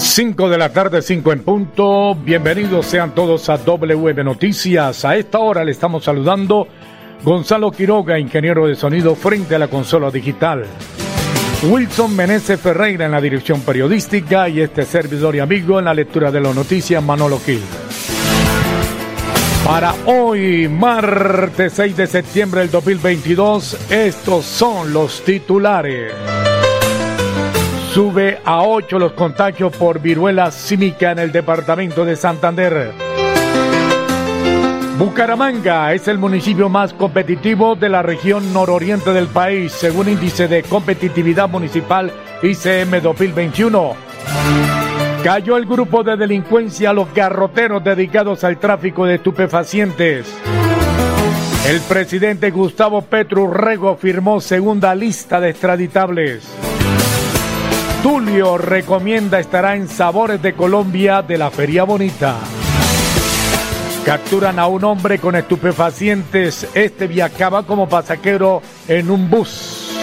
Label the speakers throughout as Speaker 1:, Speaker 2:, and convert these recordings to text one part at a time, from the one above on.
Speaker 1: 5 de la tarde, 5 en punto. Bienvenidos sean todos a WM Noticias. A esta hora le estamos saludando Gonzalo Quiroga, ingeniero de sonido frente a la consola digital. Wilson Meneses Ferreira en la dirección periodística y este servidor y amigo en la lectura de las noticias Manolo Gil. Para hoy, martes 6 de septiembre del 2022, estos son los titulares. Sube a 8 los contagios por viruela símica en el departamento de Santander. Bucaramanga es el municipio más competitivo de la región nororiente del país, según índice de competitividad municipal ICM 2021. Cayó el grupo de delincuencia Los Garroteros dedicados al tráfico de estupefacientes. El presidente Gustavo Petro Rego firmó segunda lista de extraditables. Tulio recomienda estará en Sabores de Colombia de la Feria Bonita. Capturan a un hombre con estupefacientes. Este viajaba como pasajero en un bus.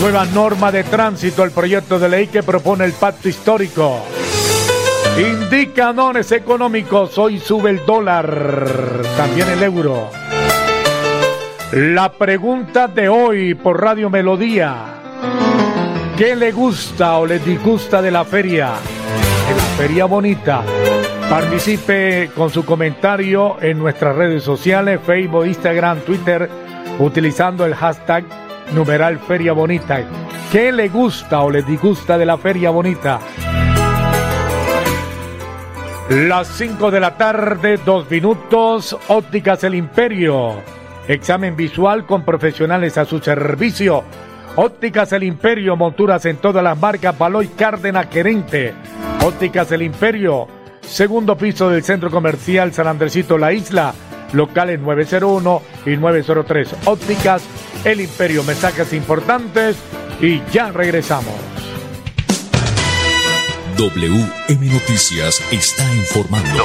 Speaker 1: Nueva norma de tránsito, el proyecto de ley que propone el pacto histórico. Indicadores económicos, hoy sube el dólar, también el euro. La pregunta de hoy por Radio Melodía. ¿Qué le gusta o le disgusta de la feria? De la feria bonita. Participe con su comentario en nuestras redes sociales, Facebook, Instagram, Twitter, utilizando el hashtag numeral Feria Bonita. ¿Qué le gusta o le disgusta de la Feria Bonita? Las 5 de la tarde, dos minutos, Ópticas El Imperio. Examen visual con profesionales a su servicio Ópticas El Imperio, monturas en todas las marcas, Baloy Cárdenas Querente. Ópticas El Imperio, segundo piso del centro comercial San Andresito La Isla, locales 901 y 903. Ópticas El Imperio, mensajes importantes y ya regresamos.
Speaker 2: WM Noticias está informando.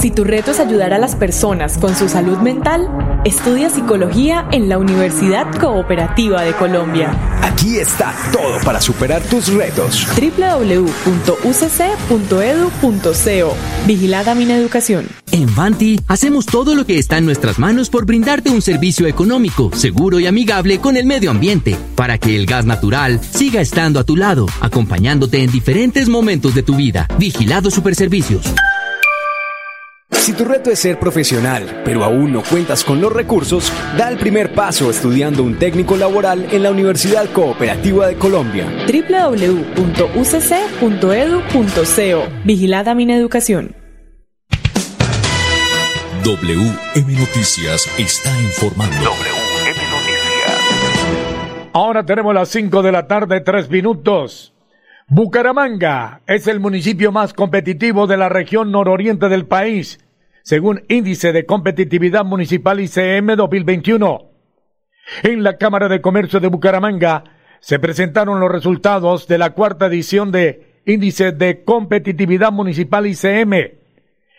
Speaker 3: Si tu reto es ayudar a las personas con su salud mental, estudia psicología en la Universidad Cooperativa de Colombia.
Speaker 4: Aquí está todo para superar tus retos.
Speaker 3: www.ucc.edu.co Vigilada Mineducación.
Speaker 5: En Vanti hacemos todo lo que está en nuestras manos por brindarte un servicio económico, seguro y amigable con el medio ambiente, para que el gas natural siga estando a tu lado, acompañándote en diferentes momentos de tu vida. Vigilado Superservicios.
Speaker 4: Si tu reto es ser profesional, pero aún no cuentas con los recursos, da el primer paso estudiando un técnico laboral en la Universidad Cooperativa de Colombia.
Speaker 3: www.ucc.edu.co Vigilada Mineducación.
Speaker 2: WM Noticias está informando.
Speaker 6: WM Noticias.
Speaker 1: Ahora tenemos las 5 de la tarde, 3 minutos. Bucaramanga es el municipio más competitivo de la región nororiente del país según índice de competitividad municipal ICM 2021. En la Cámara de Comercio de Bucaramanga se presentaron los resultados de la cuarta edición de índice de competitividad municipal ICM.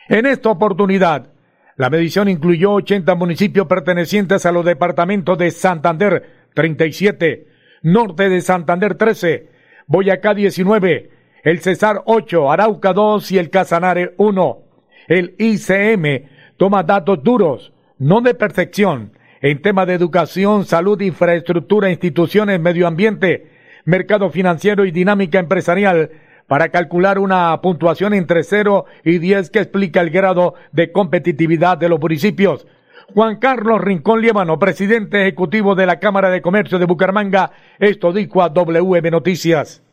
Speaker 1: En esta oportunidad, la medición incluyó 80 municipios pertenecientes a los departamentos de Santander 37, Norte de Santander 13, Boyacá 19, el Cesar 8, Arauca 2 y el Casanare 1. El ICM toma datos duros, no de percepción, en temas de educación, salud, infraestructura, instituciones, medio ambiente, mercado financiero y dinámica empresarial para calcular una puntuación entre 0 y 10 que explica el grado de competitividad de los municipios. Juan Carlos Rincón Líbano, presidente ejecutivo de la Cámara de Comercio de Bucaramanga, esto dijo a WM Noticias.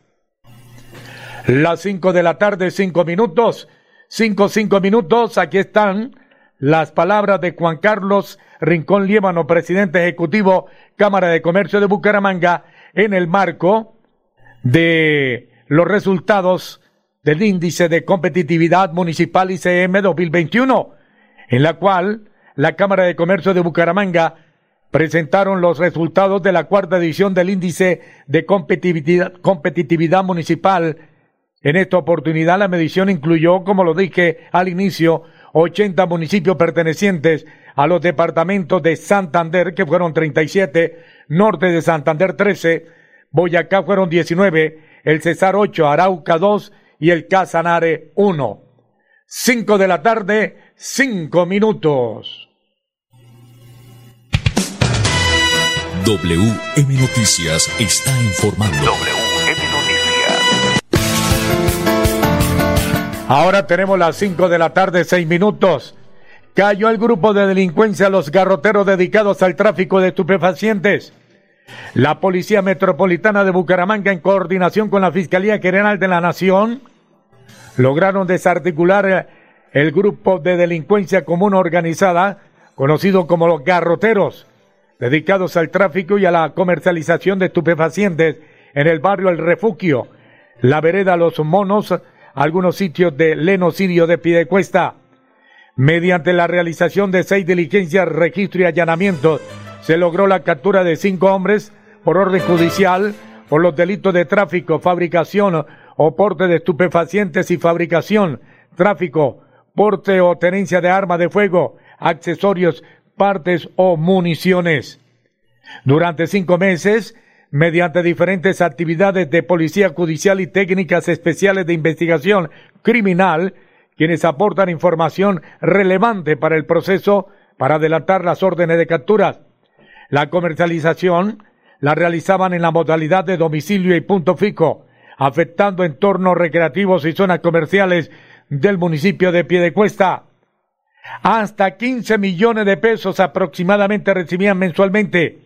Speaker 1: Las cinco de la tarde, cinco minutos, cinco, cinco minutos, aquí están las palabras de Juan Carlos Rincón Líbano, presidente ejecutivo Cámara de Comercio de Bucaramanga, en el marco de los resultados del índice de competitividad municipal ICM 2021, en la cual la Cámara de Comercio de Bucaramanga presentaron los resultados de la cuarta edición del índice de competitividad, competitividad municipal. En esta oportunidad la medición incluyó, como lo dije al inicio, 80 municipios pertenecientes a los departamentos de Santander, que fueron 37, Norte de Santander 13, Boyacá fueron 19, el Cesar 8, Arauca 2 y el Casanare 1. 5 de la tarde, 5 minutos.
Speaker 2: WM Noticias está informando.
Speaker 6: WM
Speaker 1: Ahora tenemos las 5 de la tarde, 6 minutos. Cayó el grupo de delincuencia Los Garroteros dedicados al tráfico de estupefacientes. La Policía Metropolitana de Bucaramanga, en coordinación con la Fiscalía General de la Nación, lograron desarticular el grupo de delincuencia común organizada, conocido como los Garroteros dedicados al tráfico y a la comercialización de estupefacientes en el barrio El Refugio, la vereda Los Monos, algunos sitios de Lenocidio de Piedecuesta. Mediante la realización de seis diligencias, registro y allanamiento, se logró la captura de cinco hombres por orden judicial por los delitos de tráfico, fabricación o porte de estupefacientes y fabricación, tráfico, porte o tenencia de arma de fuego, accesorios partes o municiones. Durante cinco meses, mediante diferentes actividades de policía judicial y técnicas especiales de investigación criminal, quienes aportan información relevante para el proceso para adelantar las órdenes de captura. La comercialización la realizaban en la modalidad de domicilio y punto fijo, afectando entornos recreativos y zonas comerciales del municipio de Piedecuesta. Hasta 15 millones de pesos aproximadamente recibían mensualmente.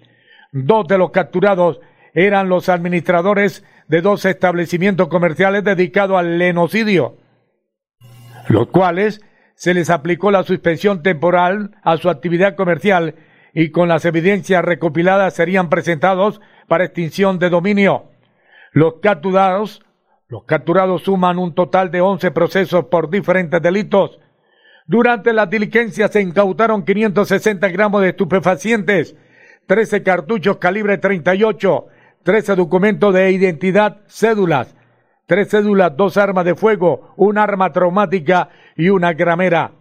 Speaker 1: Dos de los capturados eran los administradores de dos establecimientos comerciales dedicados al lenocidio, los cuales se les aplicó la suspensión temporal a su actividad comercial y con las evidencias recopiladas serían presentados para extinción de dominio. Los capturados, los capturados suman un total de 11 procesos por diferentes delitos, durante la diligencia se incautaron 560 gramos de estupefacientes, 13 cartuchos calibre 38, 13 documentos de identidad, cédulas, tres cédulas, dos armas de fuego, un arma traumática y una gramera.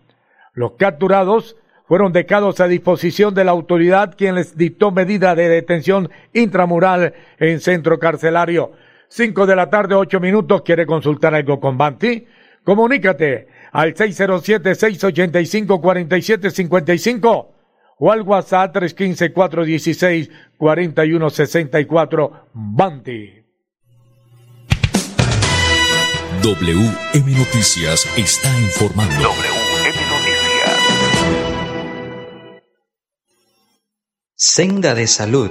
Speaker 1: Los capturados fueron dejados a disposición de la autoridad quien les dictó medida de detención intramural en centro carcelario. Cinco de la tarde, ocho minutos. ¿Quiere consultar algo con Banti? Comunícate al 607-685-4755 o al WhatsApp 315-416-4164 Banti.
Speaker 2: WM Noticias está informando.
Speaker 6: WM Noticias.
Speaker 7: Senda de Salud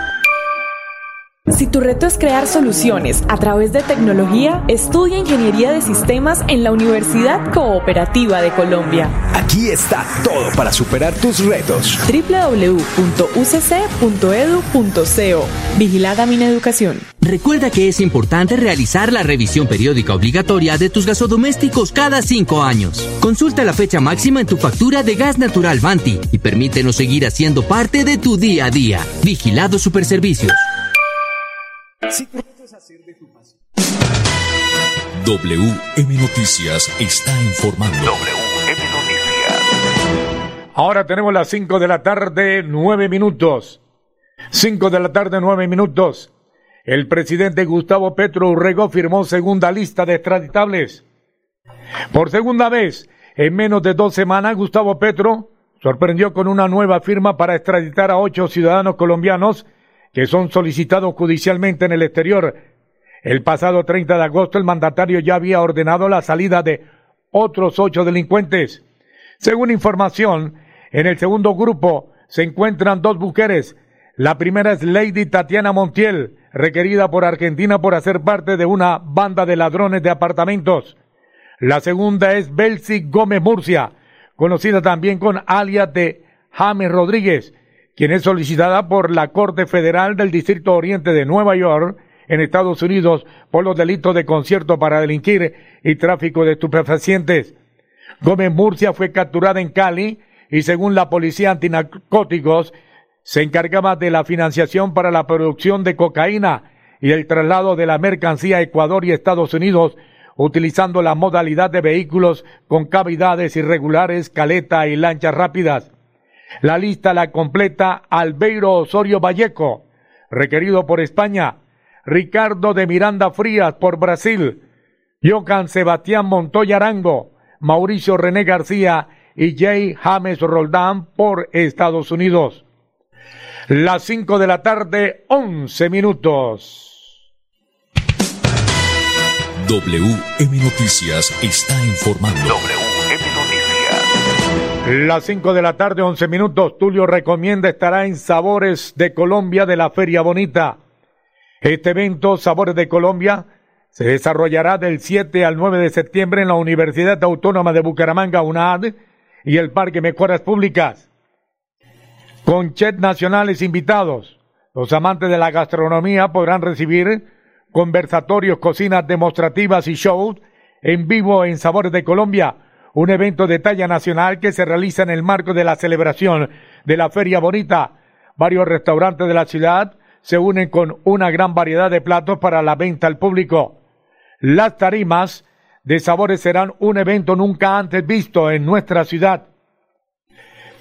Speaker 3: Si tu reto es crear soluciones a través de tecnología, estudia Ingeniería de Sistemas en la Universidad Cooperativa de Colombia.
Speaker 4: Aquí está todo para superar tus retos.
Speaker 3: www.ucc.edu.co Vigilada Mineducación.
Speaker 5: Recuerda que es importante realizar la revisión periódica obligatoria de tus gasodomésticos cada cinco años. Consulta la fecha máxima en tu factura de gas natural Banti y permítenos seguir haciendo parte de tu día a día. Vigilado Superservicios.
Speaker 2: WM Noticias está informando.
Speaker 6: WM Noticias.
Speaker 1: Ahora tenemos las 5 de la tarde, 9 minutos. 5 de la tarde, 9 minutos. El presidente Gustavo Petro Urrego firmó segunda lista de extraditables. Por segunda vez, en menos de dos semanas, Gustavo Petro sorprendió con una nueva firma para extraditar a ocho ciudadanos colombianos que son solicitados judicialmente en el exterior el pasado 30 de agosto el mandatario ya había ordenado la salida de otros ocho delincuentes. Según información, en el segundo grupo se encuentran dos mujeres. La primera es Lady Tatiana Montiel, requerida por Argentina por hacer parte de una banda de ladrones de apartamentos. La segunda es Belsi Gómez Murcia, conocida también con alias de James Rodríguez, quien es solicitada por la Corte Federal del Distrito Oriente de Nueva York en Estados Unidos por los delitos de concierto para delinquir y tráfico de estupefacientes. Gómez Murcia fue capturada en Cali y según la policía antinarcóticos se encargaba de la financiación para la producción de cocaína y el traslado de la mercancía a Ecuador y Estados Unidos utilizando la modalidad de vehículos con cavidades irregulares, caleta y lanchas rápidas. La lista la completa Albeiro Osorio Valleco, requerido por España, Ricardo de Miranda Frías por Brasil, Johan Sebastián Montoya Arango, Mauricio René García y Jay James Roldán por Estados Unidos. Las 5 de la tarde, 11 minutos.
Speaker 2: WM Noticias está informando.
Speaker 1: Las 5 de la tarde, 11 minutos. Tulio recomienda estará en Sabores de Colombia de la Feria Bonita. Este evento, Sabores de Colombia, se desarrollará del 7 al 9 de septiembre en la Universidad Autónoma de Bucaramanga, UNAD, y el Parque Mejoras Públicas. Con chefs nacionales invitados, los amantes de la gastronomía podrán recibir conversatorios, cocinas demostrativas y shows en vivo en Sabores de Colombia, un evento de talla nacional que se realiza en el marco de la celebración de la Feria Bonita. Varios restaurantes de la ciudad se unen con una gran variedad de platos para la venta al público. Las tarimas de sabores serán un evento nunca antes visto en nuestra ciudad.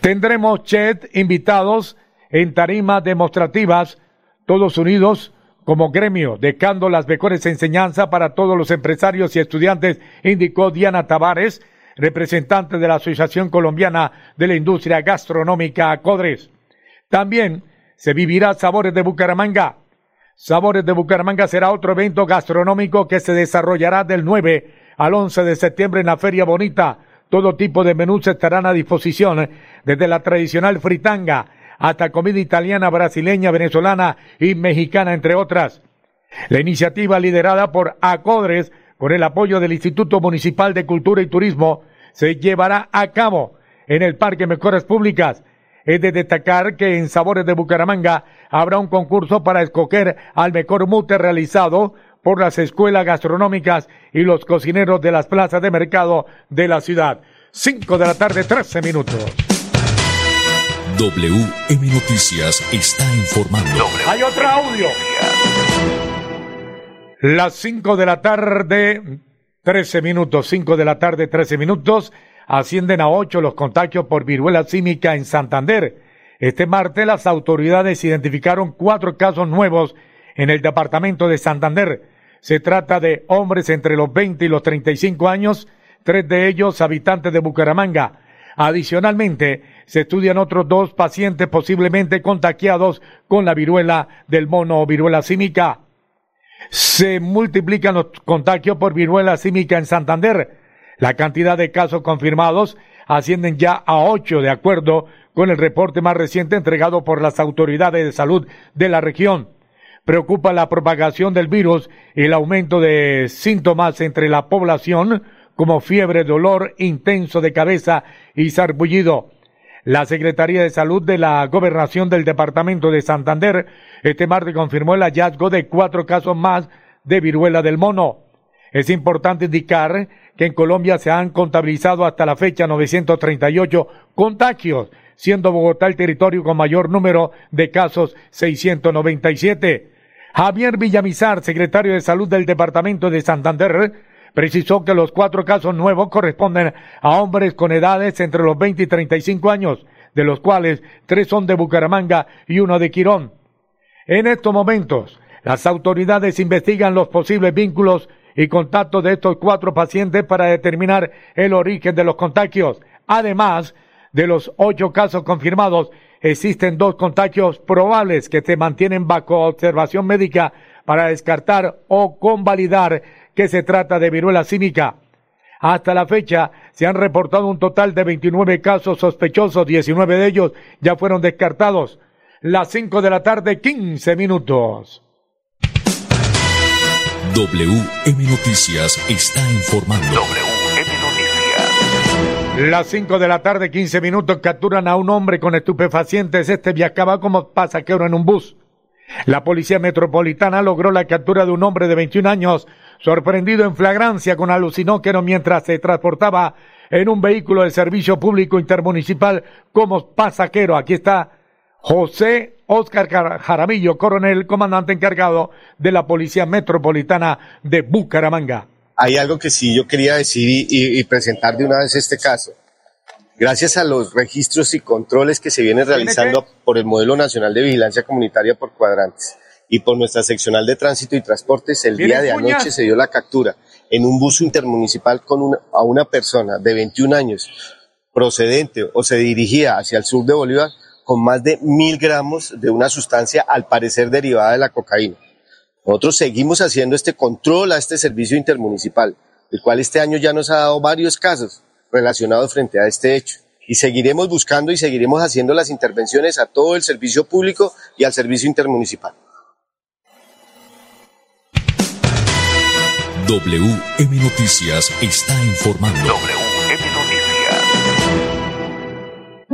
Speaker 1: Tendremos chet invitados en tarimas demostrativas, todos unidos como gremio, dejando las mejores enseñanzas para todos los empresarios y estudiantes, indicó Diana Tavares, representante de la Asociación Colombiana de la Industria Gastronómica Codres. También se vivirá Sabores de Bucaramanga. Sabores de Bucaramanga será otro evento gastronómico que se desarrollará del 9 al 11 de septiembre en la Feria Bonita. Todo tipo de menús estarán a disposición, desde la tradicional fritanga hasta comida italiana, brasileña, venezolana y mexicana, entre otras. La iniciativa liderada por ACODRES, con el apoyo del Instituto Municipal de Cultura y Turismo, se llevará a cabo en el Parque Mejoras Públicas es de destacar que en Sabores de Bucaramanga habrá un concurso para escoger al mejor mute realizado por las escuelas gastronómicas y los cocineros de las plazas de mercado de la ciudad. 5 de la tarde, 13 minutos.
Speaker 2: WM Noticias está informando.
Speaker 1: Hay otro audio. Las 5 de la tarde, 13 minutos, 5 de la tarde, 13 minutos ascienden a ocho los contagios por viruela símica en Santander. Este martes las autoridades identificaron cuatro casos nuevos en el departamento de Santander. Se trata de hombres entre los 20 y los 35 años, tres de ellos habitantes de Bucaramanga. Adicionalmente, se estudian otros dos pacientes posiblemente contagiados con la viruela del mono o viruela símica. Se multiplican los contagios por viruela símica en Santander. La cantidad de casos confirmados ascienden ya a ocho, de acuerdo con el reporte más reciente entregado por las autoridades de salud de la región. Preocupa la propagación del virus y el aumento de síntomas entre la población, como fiebre, dolor intenso de cabeza y sarpullido. La Secretaría de Salud de la Gobernación del Departamento de Santander este martes confirmó el hallazgo de cuatro casos más de viruela del mono. Es importante indicar que en Colombia se han contabilizado hasta la fecha 938 contagios, siendo Bogotá el territorio con mayor número de casos 697. Javier Villamizar, secretario de Salud del Departamento de Santander, precisó que los cuatro casos nuevos corresponden a hombres con edades entre los 20 y 35 años, de los cuales tres son de Bucaramanga y uno de Quirón. En estos momentos, las autoridades investigan los posibles vínculos y contactos de estos cuatro pacientes para determinar el origen de los contagios. Además de los ocho casos confirmados, existen dos contagios probables que se mantienen bajo observación médica para descartar o convalidar que se trata de viruela símica. Hasta la fecha se han reportado un total de 29 casos sospechosos, 19 de ellos ya fueron descartados. Las 5 de la tarde, 15 minutos.
Speaker 2: WM Noticias está informando.
Speaker 6: WM Noticias.
Speaker 1: Las 5 de la tarde, 15 minutos, capturan a un hombre con estupefacientes. Este viajaba como pasajero en un bus. La policía metropolitana logró la captura de un hombre de 21 años, sorprendido en flagrancia con alucinógeno mientras se transportaba en un vehículo de servicio público intermunicipal como pasajero. Aquí está José Oscar Jaramillo, coronel, comandante encargado de la Policía Metropolitana de Bucaramanga.
Speaker 8: Hay algo que sí yo quería decir y, y- y presentar de una vez este caso. Gracias a los registros y controles que se vienen realizando por el Modelo Nacional de Vigilancia Comunitaria por cuadrantes y por nuestra seccional de tránsito y transportes, el
Speaker 1: ¿Viene
Speaker 8: día de anoche se dio la captura en un bus intermunicipal con una, a una persona de 21 años procedente o se dirigía hacia el sur de Bolívar con más de mil gramos de una sustancia al parecer derivada de la cocaína. Nosotros seguimos haciendo este control a este servicio intermunicipal, el cual este año ya nos ha dado varios casos relacionados frente a este hecho. Y seguiremos buscando y seguiremos haciendo las intervenciones a todo el servicio público y al servicio intermunicipal.
Speaker 2: WM Noticias está informando.
Speaker 6: WM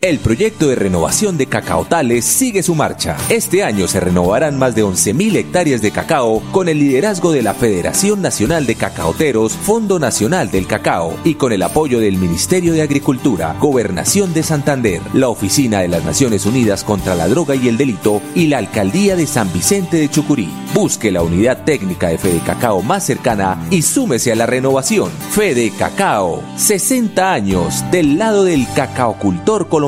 Speaker 9: El proyecto de renovación de cacaotales sigue su marcha. Este año se renovarán más de 11.000 hectáreas de cacao con el liderazgo de la Federación Nacional de Cacaoteros, Fondo Nacional del Cacao y con el apoyo del Ministerio de Agricultura, Gobernación de Santander, la Oficina de las Naciones Unidas contra la Droga y el Delito y la Alcaldía de San Vicente de Chucurí. Busque la unidad técnica de Fede Cacao más cercana y súmese a la renovación. Fede Cacao, 60 años del lado del cacaocultor colombiano.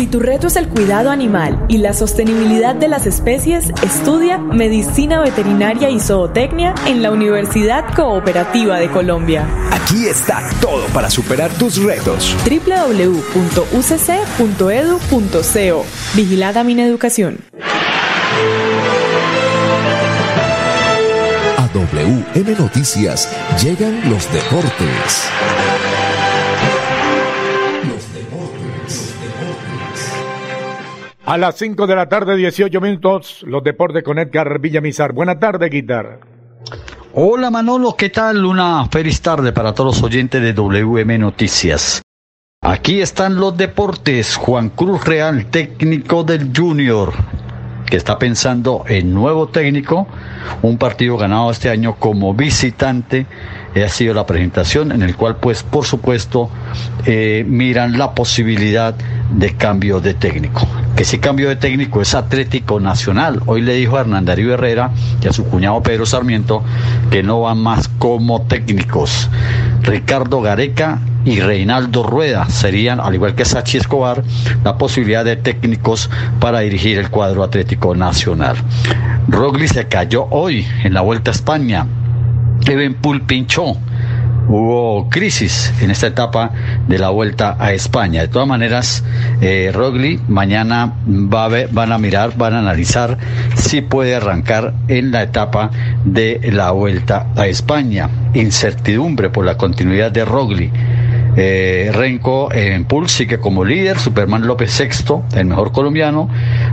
Speaker 3: Si tu reto es el cuidado animal y la sostenibilidad de las especies, estudia Medicina Veterinaria y Zootecnia en la Universidad Cooperativa de Colombia.
Speaker 4: Aquí está todo para superar tus retos.
Speaker 3: www.ucc.edu.co Vigilada Mineducación.
Speaker 2: A WM Noticias llegan los deportes.
Speaker 1: A las 5 de la tarde, 18 minutos, los deportes con Edgar Villamizar. Buenas tardes, Guitar.
Speaker 10: Hola Manolo, ¿qué tal? Una feliz tarde para todos los oyentes de WM Noticias. Aquí están los deportes. Juan Cruz Real, técnico del Junior, que está pensando en nuevo técnico. Un partido ganado este año como visitante. Ha sido la presentación en el cual, pues, por supuesto, eh, miran la posibilidad de cambio de técnico. Que ese cambio de técnico es Atlético Nacional. Hoy le dijo a Hernán Darío Herrera y a su cuñado Pedro Sarmiento que no van más como técnicos. Ricardo Gareca y Reinaldo Rueda serían, al igual que Sachi Escobar, la posibilidad de técnicos para dirigir el cuadro Atlético Nacional. Rogli se cayó hoy en la Vuelta a España. Evenpool pinchó. hubo crisis en esta etapa de la vuelta a España. De todas maneras, eh, Rogli mañana va a van a mirar, van a analizar si puede arrancar en la etapa de la vuelta a España. Incertidumbre por la continuidad de Rogli. Eh, Renko en pool sigue como líder, Superman López sexto, el mejor colombiano.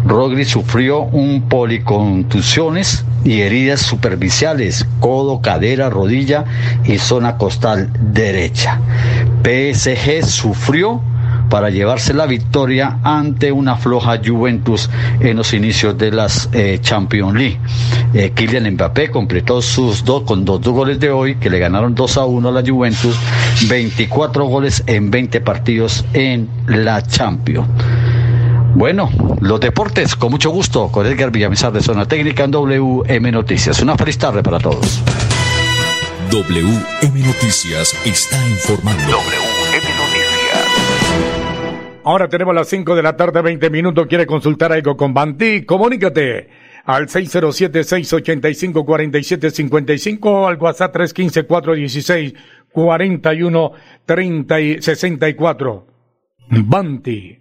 Speaker 10: Rogli sufrió un policontusiones y heridas superficiales, codo, cadera, rodilla y zona costal derecha. PSG sufrió para llevarse la victoria ante una floja Juventus en los inicios de las eh, Champions League. Eh, Kylian Mbappé completó sus dos con dos, dos, goles de hoy que le ganaron 2 a 1 a la Juventus, 24 goles en 20 partidos en la Champions. Bueno, los deportes, con mucho gusto, con Edgar Villamizar de Zona Técnica en WM Noticias. Una feliz tarde para todos.
Speaker 2: WM Noticias está informando.
Speaker 1: Ahora tenemos las 5 de la tarde, 20 minutos. ¿Quiere consultar algo con Banti? Comunícate al 607-685-4755 o al WhatsApp 315-416-41-64. Banti.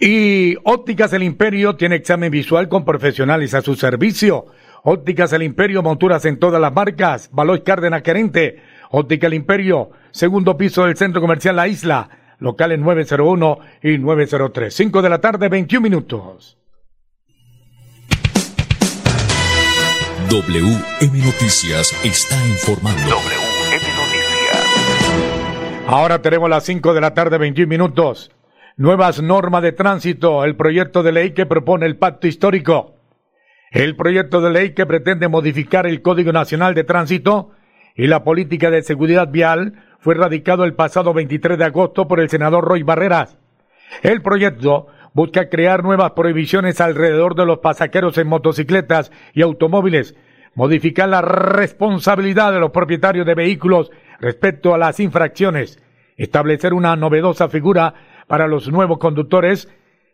Speaker 1: Y Ópticas El Imperio tiene examen visual con profesionales a su servicio. Ópticas El Imperio, monturas en todas las marcas. Baloy Cárdenas Querente. Óptica El Imperio, segundo piso del Centro Comercial La Isla locales 901 y 903. 5 de la tarde, 21 minutos.
Speaker 2: WM Noticias está informando. WM
Speaker 1: Noticias. Ahora tenemos las 5 de la tarde, 21 minutos. Nuevas normas de tránsito, el proyecto de ley que propone el pacto histórico. El proyecto de ley que pretende modificar el Código Nacional de Tránsito y la política de seguridad vial fue radicado el pasado 23 de agosto por el senador Roy Barreras. El proyecto busca crear nuevas prohibiciones alrededor de los pasajeros en motocicletas y automóviles, modificar la responsabilidad de los propietarios de vehículos respecto a las infracciones, establecer una novedosa figura para los nuevos conductores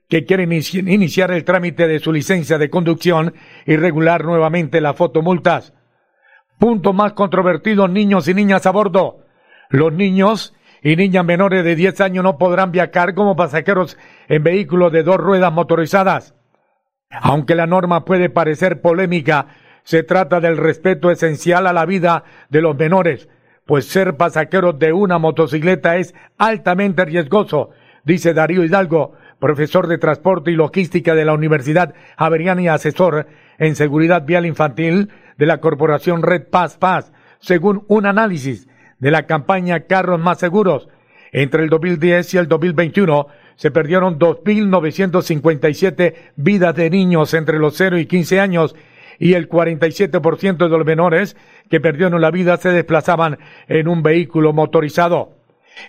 Speaker 1: que quieren iniciar el trámite de su licencia de conducción y regular nuevamente las fotomultas. Punto más controvertido, niños y niñas a bordo. Los niños y niñas menores de 10 años no podrán viajar como pasajeros en vehículos de dos ruedas motorizadas. Aunque la norma puede parecer polémica, se trata del respeto esencial a la vida de los menores, pues ser pasajeros de una motocicleta es altamente riesgoso, dice Darío Hidalgo, profesor de transporte y logística de la Universidad Javeriana y asesor en seguridad vial infantil de la corporación Red Paz Paz, según un análisis de la campaña Carros Más Seguros. Entre el 2010 y el 2021 se perdieron 2.957 vidas de niños entre los 0 y 15 años y el 47% de los menores que perdieron la vida se desplazaban en un vehículo motorizado.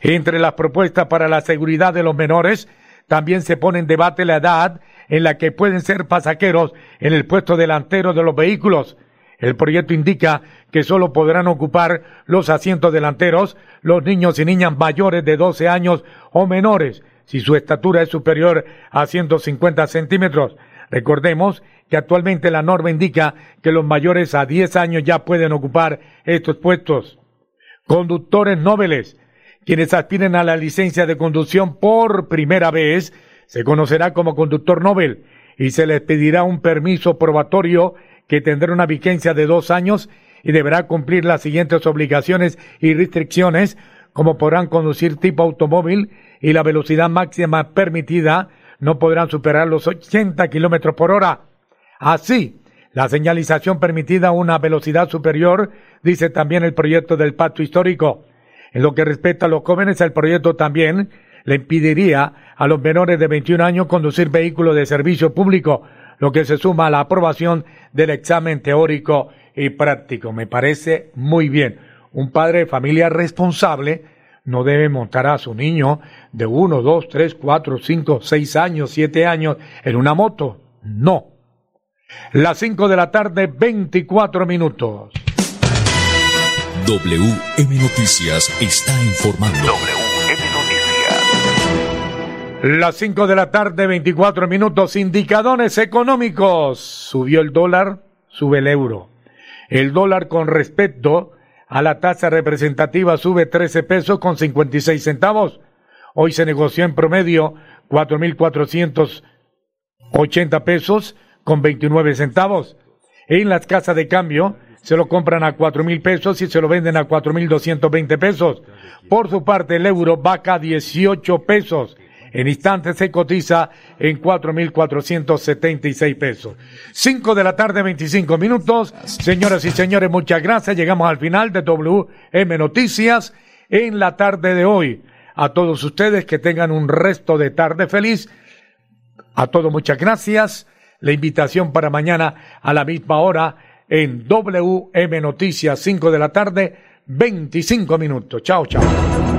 Speaker 1: Entre las propuestas para la seguridad de los menores también se pone en debate la edad en la que pueden ser pasajeros en el puesto delantero de los vehículos. El proyecto indica que solo podrán ocupar los asientos delanteros los niños y niñas mayores de 12 años o menores, si su estatura es superior a 150 centímetros. Recordemos que actualmente la norma indica que los mayores a 10 años ya pueden ocupar estos puestos. Conductores nobles, quienes aspiren a la licencia de conducción por primera vez, se conocerá como conductor Nobel y se les pedirá un permiso probatorio que tendrá una vigencia de dos años y deberá cumplir las siguientes obligaciones y restricciones, como podrán conducir tipo automóvil y la velocidad máxima permitida no podrán superar los 80 kilómetros por hora. Así, la señalización permitida a una velocidad superior, dice también el proyecto del pacto histórico. En lo que respecta a los jóvenes, el proyecto también le impediría a los menores de 21 años conducir vehículos de servicio público, lo que se suma a la aprobación del examen teórico y práctico. Me parece muy bien. Un padre de familia responsable no debe montar a su niño de uno, dos, tres, cuatro, cinco, seis años, siete años en una moto. No. Las cinco de la tarde, veinticuatro minutos.
Speaker 2: WM Noticias está informando.
Speaker 1: Las 5 de la tarde, 24 minutos. Indicadores económicos. Subió el dólar, sube el euro. El dólar con respecto a la tasa representativa sube 13 pesos con 56 centavos. Hoy se negoció en promedio 4.480 pesos con 29 centavos. En las casas de cambio se lo compran a cuatro mil pesos y se lo venden a cuatro mil doscientos veinte pesos. Por su parte, el euro vaca 18 pesos. En instantes se cotiza en 4.476 pesos. 5 de la tarde, 25 minutos. Señoras y señores, muchas gracias. Llegamos al final de WM Noticias en la tarde de hoy. A todos ustedes que tengan un resto de tarde feliz. A todos muchas gracias. La invitación para mañana a la misma hora en WM Noticias, 5 de la tarde, 25 minutos. Chao, chao.